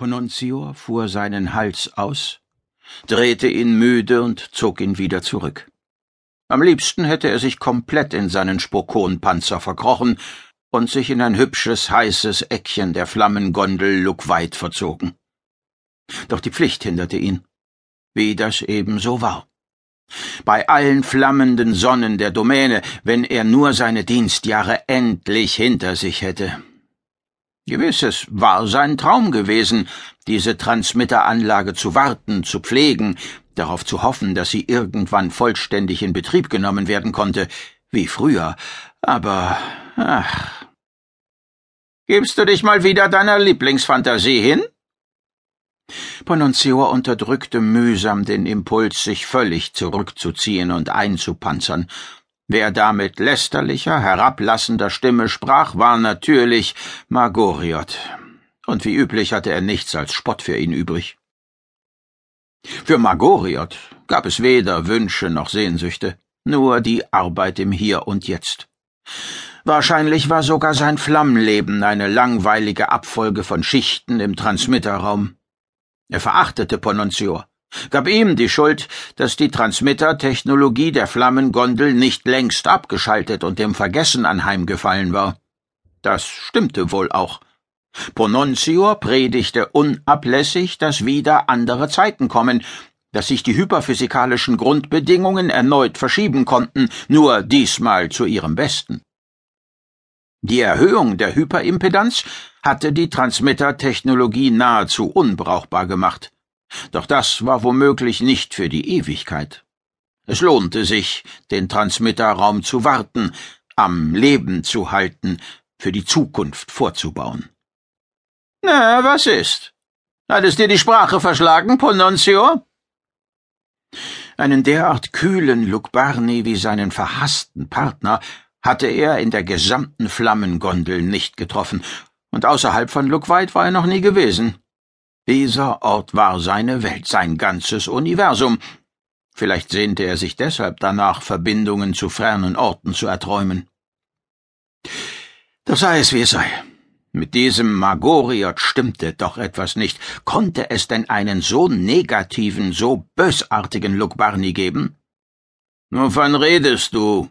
Pononzior fuhr seinen Hals aus, drehte ihn müde und zog ihn wieder zurück. Am liebsten hätte er sich komplett in seinen Spokonpanzer verkrochen und sich in ein hübsches, heißes Eckchen der Flammengondel Luckweit verzogen. Doch die Pflicht hinderte ihn, wie das ebenso war. Bei allen flammenden Sonnen der Domäne, wenn er nur seine Dienstjahre endlich hinter sich hätte. Gewiss, es war sein Traum gewesen, diese Transmitteranlage zu warten, zu pflegen, darauf zu hoffen, dass sie irgendwann vollständig in Betrieb genommen werden konnte, wie früher. Aber ach. Gibst du dich mal wieder deiner Lieblingsfantasie hin? Pononzior unterdrückte mühsam den Impuls, sich völlig zurückzuziehen und einzupanzern, Wer da mit lästerlicher, herablassender Stimme sprach, war natürlich Margoriot, und wie üblich hatte er nichts als Spott für ihn übrig. Für Margoriot gab es weder Wünsche noch Sehnsüchte, nur die Arbeit im Hier und Jetzt. Wahrscheinlich war sogar sein Flammenleben eine langweilige Abfolge von Schichten im Transmitterraum. Er verachtete Pononzior, gab ihm die Schuld, dass die Transmittertechnologie der Flammengondel nicht längst abgeschaltet und dem Vergessen anheimgefallen war. Das stimmte wohl auch. Pononzior predigte unablässig, dass wieder andere Zeiten kommen, dass sich die hyperphysikalischen Grundbedingungen erneut verschieben konnten, nur diesmal zu ihrem Besten. Die Erhöhung der Hyperimpedanz hatte die Transmittertechnologie nahezu unbrauchbar gemacht. Doch das war womöglich nicht für die Ewigkeit. Es lohnte sich, den Transmitterraum zu warten, am Leben zu halten, für die Zukunft vorzubauen. Na, was ist? Hat es dir die Sprache verschlagen, Pononcio? Einen derart kühlen Lukbarni wie seinen verhassten Partner hatte er in der gesamten Flammengondel nicht getroffen, und außerhalb von Luckweit war er noch nie gewesen. Dieser Ort war seine Welt, sein ganzes Universum. Vielleicht sehnte er sich deshalb danach, Verbindungen zu fernen Orten zu erträumen. Doch sei es wie es sei. Mit diesem Magoriot stimmte doch etwas nicht. Konnte es denn einen so negativen, so bösartigen Lukbarni geben? Wovon redest du?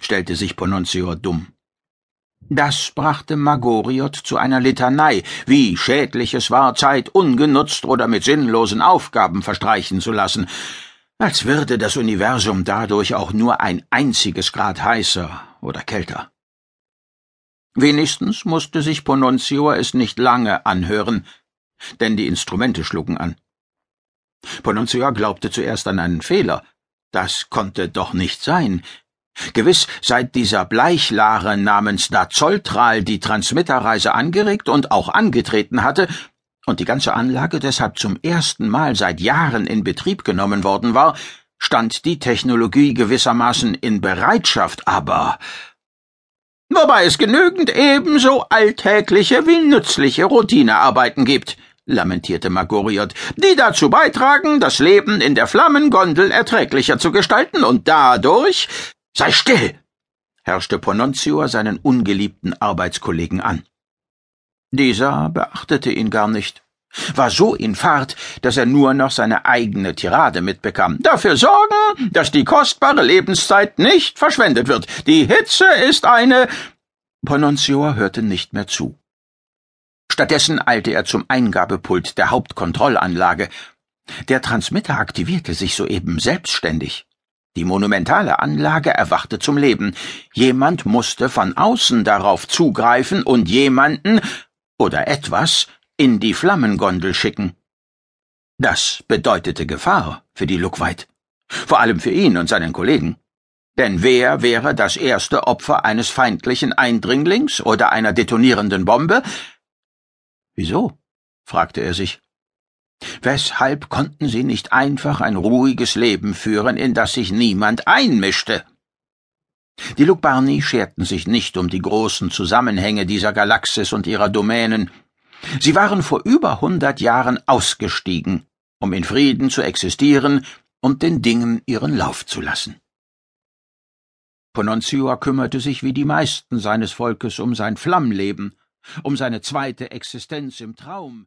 stellte sich Pononzior dumm. Das brachte Magoriot zu einer Litanei, wie schädlich es war, Zeit ungenutzt oder mit sinnlosen Aufgaben verstreichen zu lassen, als würde das Universum dadurch auch nur ein einziges Grad heißer oder kälter. Wenigstens musste sich Pononzior es nicht lange anhören, denn die Instrumente schlugen an. Pononzior glaubte zuerst an einen Fehler. Das konnte doch nicht sein. Gewiss, seit dieser Bleichlare namens Dazoltral die Transmitterreise angeregt und auch angetreten hatte und die ganze Anlage deshalb zum ersten Mal seit Jahren in Betrieb genommen worden war, stand die Technologie gewissermaßen in Bereitschaft, aber wobei es genügend ebenso alltägliche wie nützliche Routinearbeiten gibt, lamentierte Magoriot, die dazu beitragen, das Leben in der Flammengondel erträglicher zu gestalten und dadurch Sei still! herrschte Pononzior seinen ungeliebten Arbeitskollegen an. Dieser beachtete ihn gar nicht, war so in Fahrt, dass er nur noch seine eigene Tirade mitbekam. Dafür sorgen, dass die kostbare Lebenszeit nicht verschwendet wird. Die Hitze ist eine. Pononzior hörte nicht mehr zu. Stattdessen eilte er zum Eingabepult der Hauptkontrollanlage. Der Transmitter aktivierte sich soeben selbstständig. Die monumentale Anlage erwachte zum Leben. Jemand musste von außen darauf zugreifen und jemanden oder etwas in die Flammengondel schicken. Das bedeutete Gefahr für die Luckweit. Vor allem für ihn und seinen Kollegen. Denn wer wäre das erste Opfer eines feindlichen Eindringlings oder einer detonierenden Bombe? Wieso? fragte er sich. Weshalb konnten sie nicht einfach ein ruhiges Leben führen, in das sich niemand einmischte? Die Lukbarni scherten sich nicht um die großen Zusammenhänge dieser Galaxis und ihrer Domänen. Sie waren vor über hundert Jahren ausgestiegen, um in Frieden zu existieren und den Dingen ihren Lauf zu lassen. Pononzior kümmerte sich wie die meisten seines Volkes um sein Flammleben, um seine zweite Existenz im Traum,